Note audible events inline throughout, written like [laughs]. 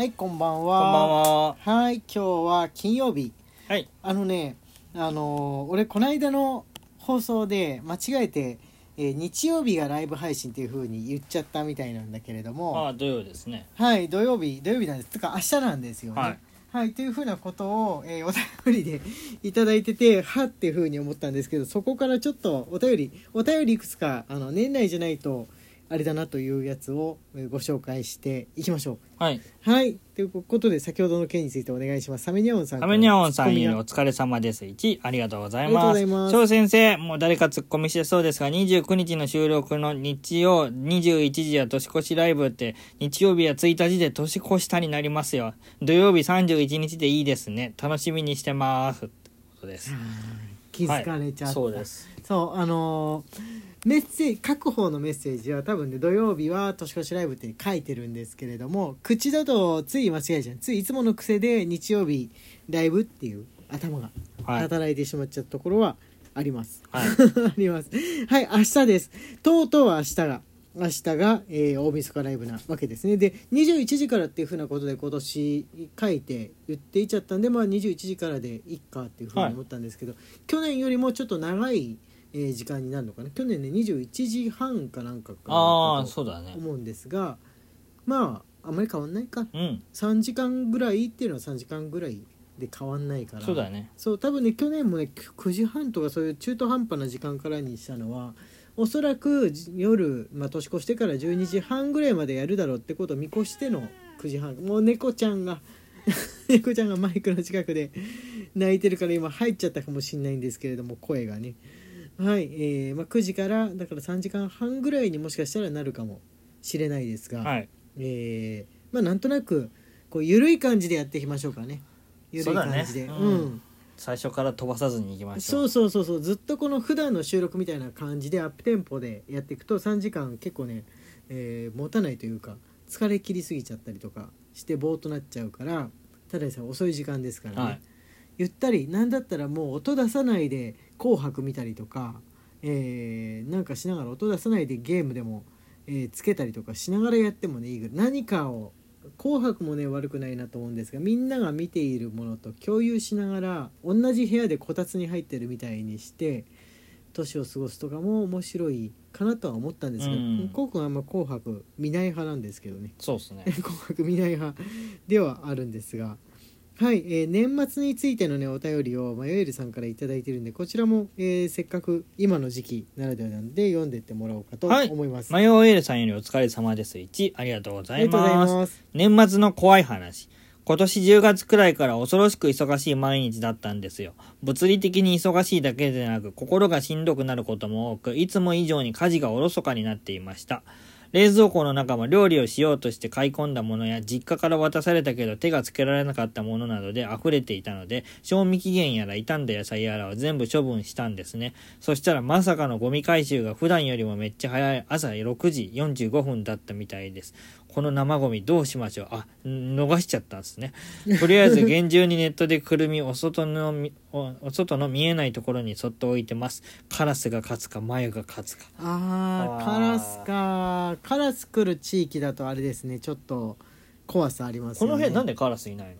はい、こんばんこんばんは。は。はい、今日は金曜日。はい。あのね、あのー俺この間の放送で間違えて、えー日曜日がライブ配信っていう風に言っちゃったみたいなんだけれども、ああ、土曜ですね。はい、土曜日、土曜日なんです。つか明日なんですよね。はい。はい、というふうなことを、えーお便りで [laughs] いただいてて、はっていうふうに思ったんですけど、そこからちょっとお便り、お便りいくつか、あの、年内じゃないと、あれだなというやつをえーご紹介していきましょう。はい。はい。ということで、先ほどの件についてお願いします。サメニャオンさんから。アメニャオンさんよりツッコミがお疲れ様です。1、ありがとうございます。翔先生、もう誰かツッコミしてそうですが、29日の収録の日曜21時や年越しライブって、日曜日や1日で年越したになりますよ。土曜日31日でいいですね。楽しみにしてます。ってことです。気づかれちゃった。はいそうです。そうあのーメッセージ各方のメッセージは多分ね土曜日は年越しライブって書いてるんですけれども口だとつい間違えちゃう。ついいつもの癖で日曜日ライブっていう頭がはい。働いてしまっちゃったところはあります、はい。[laughs] あります。はい。明日です。とうとう明日が明日が、えー大晦日ライブなわけですね。で21時からっていうふうなことで今年書いて言っていっちゃったんでまあ21時からでいっかっていうふうに思ったんですけど、去年よりもちょっと長い、えー時間になるのかな？去年ね21時半かなんかかあそうだね。思うんですがまああんまり変わんないかうん。3時間ぐらいっていうのは3時間ぐらいで変わんないからそうだね。そう多分ね去年もね9時半とかそういう中途半端な時間からにしたのはおそらくじ夜、まあ、年越してから12時半ぐらいまでやるだろうってことを見越しての9時半もう猫ちゃんが [laughs] 猫ちゃんがマイクの近くで泣いてるから今入っちゃったかもしれないんですけれども声がねはい、えーまあ、9時からだから3時間半ぐらいにもしかしたらなるかもしれないですが、はい。えーまあなんとなくこう緩い感じでやっていきましょうかね。緩い感じで。そうだね。うん。うん。最初から飛ばさずに行きましょ。そううそうそうそう。ずっとこの普段の収録みたいな感じでアップテンポでやっていくと3時間結構ね、えー持たないというか疲れ切りすぎちゃったりとかしてぼーっとなっちゃうからただでさえ遅い時間ですからね、はい。ゆったりなんだったらもう音出さないで「紅白」見たりとか、えーなんかしながら音出さないでゲームでも、えーつけたりとかしながらやってもねいいぐらい。何かを「紅白」もね悪くないなと思うんですがみんなが見ているものと共有しながら同じ部屋でこたつに入ってるみたいにして年を過ごすとかも面白いかなとは思ったんですが、うん。こうくんはあんま「紅白」見ない派なんですけどね。そうですね。[laughs] 紅白見ない派ではあるんですがはい、えー年末についてのねお便りをマヨエルさんから頂いただいてるんでこちらも、えーせっかく今の時期ならではなんで読んでってもらおうかとはい思います、マヨエールさんよりお疲れ様です。1、ありがとうござい。ます年末の怖い話。今年10月くらいから恐ろしく忙しい毎日だったんですよ。物理的に忙しいだけでなく、心がしんどくなることも多く、いつも以上に家事がおろそかになっていました。冷蔵庫の中も料理をしようとして買い込んだものや、実家から渡されたけど手がつけられなかったものなどで溢れていたので、賞味期限やら傷んだ野菜やらは全部処分したんですね。そしたらまさかのゴミ回収が普段よりもめっちゃ早い朝6時45分だったみたいです。この生ゴミどうしましょう？あ、ん逃しちゃったんですね。とりあえず厳重にネットでくるみ、お外のみ、おお外の見えないところにそっと置いてます。カラスが勝つか、眉が勝つか。あーあーカラスか。カラス来る地域だとあれですね。ちょっと怖さありますよね。この辺なんでカラスいないの？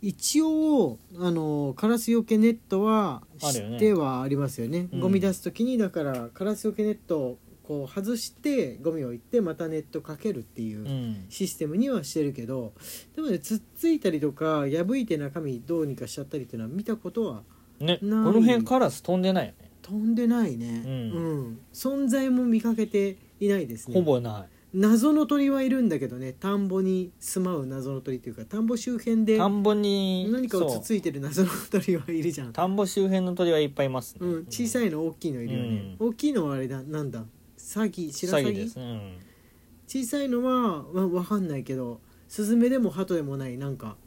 一応あのカラスよけネットはあるよね。知ってはありますよね。うん。ゴミ出す時にだからカラスよけネットをこう外してゴミを置いてまたネットかけるっていううん。システムにはしてるけどでもねつっついたりとか破いて中身どうにかしちゃったりっていうのは見たことはね、この辺カラス飛んでないよね。飛んでないね、うん。うん。存在も見かけていないですね。ほぼない。謎の鳥はいるんだけどね田んぼに住まう謎の鳥っていうか田んぼ周辺で田んぼに、何かをつついてる謎の鳥はいるじゃん。田んぼ周辺の鳥はいっぱいいますね。うん、小さいの大きいのいるよね、大きいのはあれだなんだ？サギ白詐欺です。ね。うん。小さいのはわわかんないけどスズメでもハトでもないなんか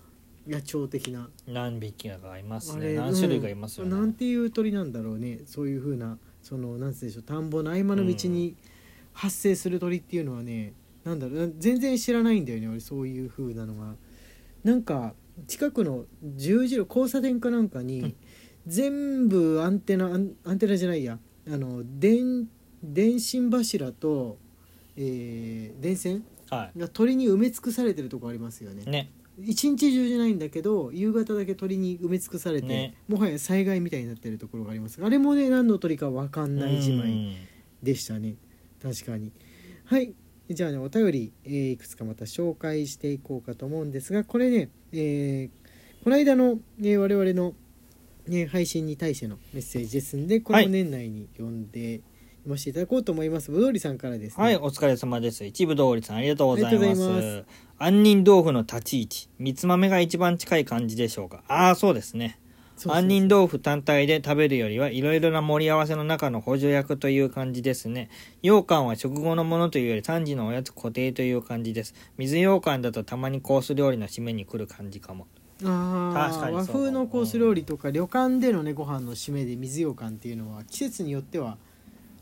野鳥的な。何匹かがいますね。何種類かいますようん。なんね、ていう鳥なんだろうね。そういうふうなそのなんつうんでしょう。田んぼの合間の道に発生する鳥っていうのはね、なんだろう。全然知らないんだよね俺そういうふうなのがなんか近くの十字路交差点かなんかに、うん。全部アンテナアンアンテナじゃないや。あの電電信柱と、えー電線はが鳥に埋め尽くされてるとこありますよね。いね。一日中じゃないんだけど夕方だけ鳥に埋め尽くされて、ね。もはや災害みたいになってるところがあります。あれもね何の鳥か分かんないじまいでしたね。確かに。はい。じゃあねお便り、えーいくつかまた紹介していこうかと思うんですがこれね、えーこの間の、えー我々の、ね、配信に対してのメッセージですんでこれも年内に読んで読ませていただこうと思います、ぶどうりさんからですねはい、お疲れ様です。一部通りさん、ありがとうございますす。杏仁豆腐の立ち位置、三つ豆が一番近い感じでしょうか。ああ、そうですね。杏仁豆腐単体で食べるよりはいろいろな盛り合わせの中の補助役という感じですね。羊羹は食後のものというより3時のおやつ固定という感じです。水羊羹だとたまにコース料理の締めに来る感じかも。あー和確かにそう風のコース料理とか旅館でのねご飯の締めで水羊羹っていうのは季節によっては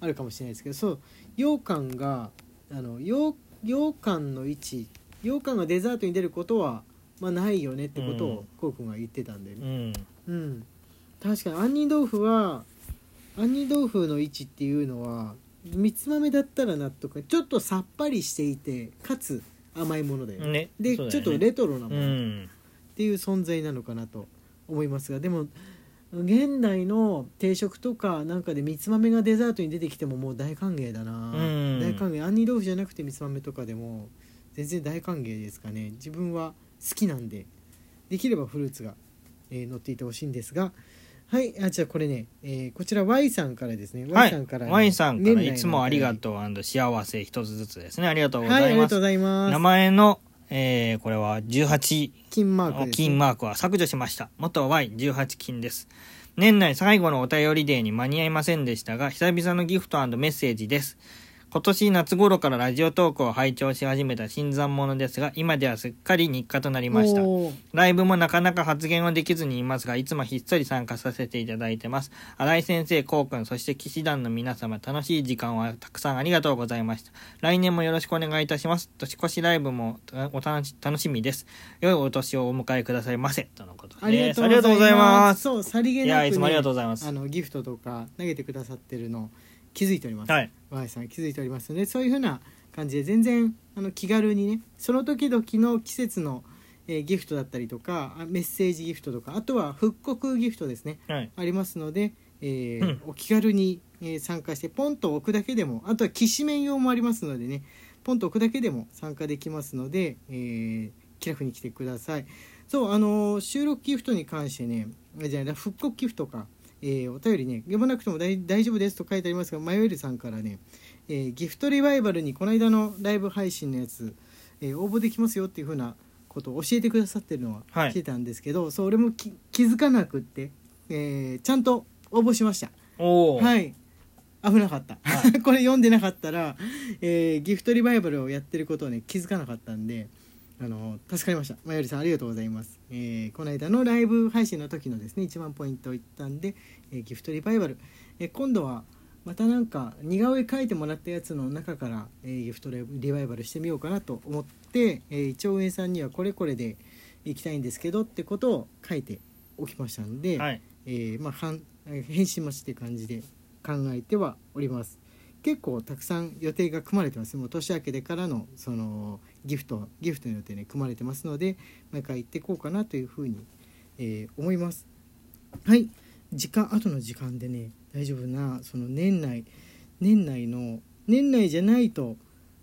あるかもしれないですけどそう羊羹があの羊羊羹の位置羊羹がデザートに出ることは、まあ、ないよねってことうんをこうくんが言ってたんでうね、ん。うん確かに杏仁豆腐は杏仁豆腐の位置っていうのは三つ豆だったら納得ちょっとさっぱりしていてかつ甘いものだよねね。で、ねちょっとレトロなもの、うん。っていう存在なのかなと思いますがでも現代の定食とかなんかでみつ豆がデザートに出てきてももう大歓迎だな、うん。大歓迎。杏仁豆腐じゃなくてみつ豆とかでも全然大歓迎ですかね。自分は好きなんで。できればフルーツが、えー乗っていてほしいんですが。はい。あじゃあこれね、えーこちら Y さんからですね。は Y いさんから、。ワインさんからいつもありがうとう幸せ一つずつですね。ありがとうございます。りがとうございます。名前の、えーこれは18金マークね、金マークは削除しました。元 Y18 金です。年内最後のお便りデーに間に合いませんでしたが、久々のギフトメッセージです。今年夏頃からラジオトークを拝聴し始めた新参者ですが、今ではすっかり日課となりました。ライブもなかなか発言はできずにいますが、いつもひっそり参加させていただいてます。新井先生、こうくん、そして騎士団の皆様、楽しい時間をたくさんありがとうございました。来年もよろしくお願いいたします。年越しライブもお楽しみです。良いお年をお迎えくださいませ。とのことです。ありがとうありがとうございます。そう、さりげなく、ね、いやいつもありがとうございますあのギフトとか投げてくださってるの気づいております。はい。Y さん気づいておりますので、そういうふうな感じで全然あの気軽にね、その時々の季節の、えーギフトだったりとか、あメッセージギフトとか、あとは復刻ギフトですね。はい。ありますので、えーうんお気軽に、えー参加してポンと置くだけでもあとはきしめん用もありますのでねポンと置くだけでも参加できますので、えー気楽に来てくださいそうあのー収録ギフトに関してねあじゃあ復刻ギフトか、えーお便りね読まなくても大大丈夫ですと書いてありますがマヨエルさんからね、えーギフトリバイバルにこの間のライブ配信のやつ、えー応募できますよっていうふうなことを教えてくださってるのははい。たんですけど、そう俺もき気づかなくって、えーちゃんと応募しました。はい。い危なかった、は [laughs] これ読んでなかったら、えーギフトリバイバルをやってることをね気づかなかったんであの助かりました。まよりさんありがとうございます、えーこの間のライブ配信の時のですね1万ポイントいったんで、えーギフトリバイバル、えー今度はまたなんか似顔絵描いてもらったやつの中から、えーギフトリバイバルしてみようかなと思って、えー一応上さんにはこれこれでいきたいんですけどってことを書いておきましたので、はい。えーまあ、はんえー返信待ちって感じで考えてはおります。結構たくさん予定が組まれてます。もう年明けてからのそのギフトギフトの予定ね組まれてますので毎回行っていこうかなというふうに、えー思いますはい時間後の時間でね大丈夫なその年内年内の年内じゃないと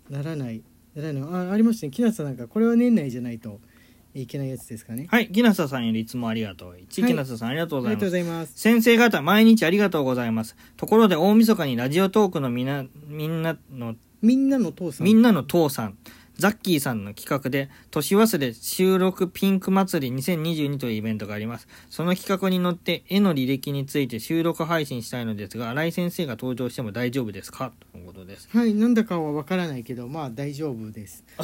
ならないならないあありましたね木夏さんなんかこれは年内じゃないといけないやつですかねはい。木下さんよりいつもありがとう。一木下さんありがとうございます。います先生方、毎日ありがとうございます。ところで、大晦日にラジオトークのみな、みんなの、みんなの父さんみんなの父さん、ザッキーさんの企画で、年忘れ収録ピンク祭り2022というイベントがあります。その企画に乗って、絵の履歴について収録配信したいのですが、新井先生が登場しても大丈夫ですか？ということです。はい、なんだかはわからないけど、まあ大丈夫です。[laughs]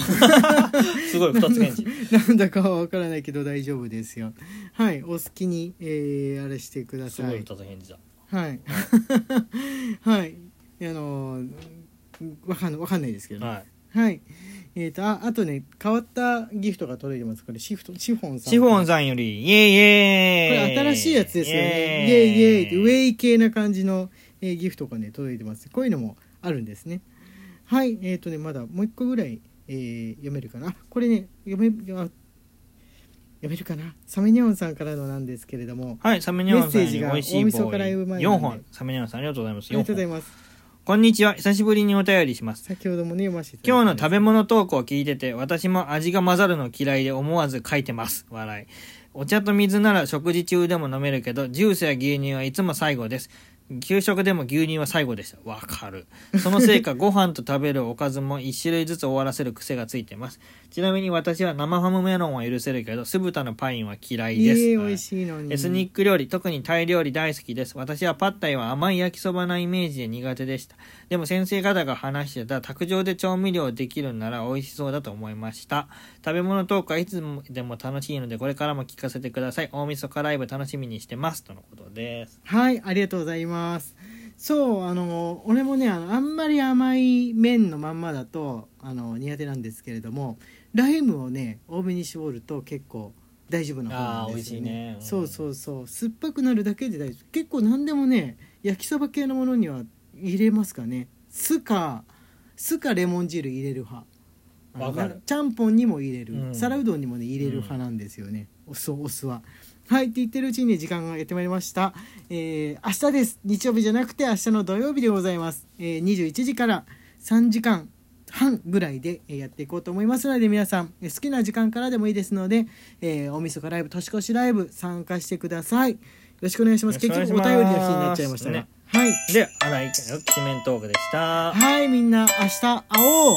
すごい、二つ返事。[laughs] なんだかはわからないけど大丈夫ですよ。はい、お好きに、えー、あれしてくだすごい、さい。二つ返事だ。はい。はい。[laughs] あのーわかんわかんないですけど、ね。はい。はい。えっ、と、あ、あとね、変わったギフトが届いてます。これ、シフト、シフォンさん。シフォンさんより、イェイイェイこれ新しいやつですよね。イェイイェイって、ウェイ系な感じの、えーギフトがね、届いてます。こういうのもあるんですね。はい。えっ、とね、まだもう一個ぐらい、ええー読めるかなこれね読めあ読めるかなサメニョンさんからのなんですけれどもはい、サメニョンさんメッセージが大晦日ライブ前なん4で本。サメニョンさんありがとうございます。ありがとうござい4本。ますこんにちは。久しぶりにお便りします。先ほどもね読ませていただいて今日の食べ物トークを聞いてて、私も味が混ざるの嫌いで思わず書いてます。笑い。お茶と水なら食事中でも飲めるけど、ジュースや牛乳はいつも最後です。給食でも牛乳は最後でした。わかる。そのせいか、[laughs] ご飯と食べるおかずも一種類ずつ終わらせる癖がついてます。ちなみに私は生ハムメロンは許せるけど、酢豚のパインは嫌いです。ええ美味しいのにエスニック料理、特にタイ料理大好きです。私はパッタイは甘い焼きそばなイメージで苦手でした。でも先生方が話してた卓上で調味料できるなら美味しそうだと思いました。食べ物トークはいつでも楽しいのでこれからも聞かせてください。大晦日ライブ楽しみにしてます。とのことです。はいありがとうございますそうあの俺もねあのあんまり甘い麺のまんまだとあの苦手なんですけれどもライムをね多めに絞ると結構大丈夫な方なんですよあー美味しいね。うんそうそうそう。酸っぱくなるだけで大丈夫。結構何でもね焼きそば系のものには入れますかね。酢か酢かレモン汁入れる派。ちゃんぽんにも入れる、うん。皿うどんにもね入れる派なんですよね、お酢お酢ははいって言ってるうちに時間がやってまいりました、えー明日です。日曜日じゃなくて明日の土曜日でございます、えー21時から3時間半ぐらいでえーやっていこうと思いますので皆さんえー好きな時間からでもいいですので、えー大晦日ライブ年越しライブ参加してください。よろしくお願いします。結局くお便りの日になっちゃいましたが、ね。はい。で、荒井家のきしめんトークでした。はいみんな明日会おう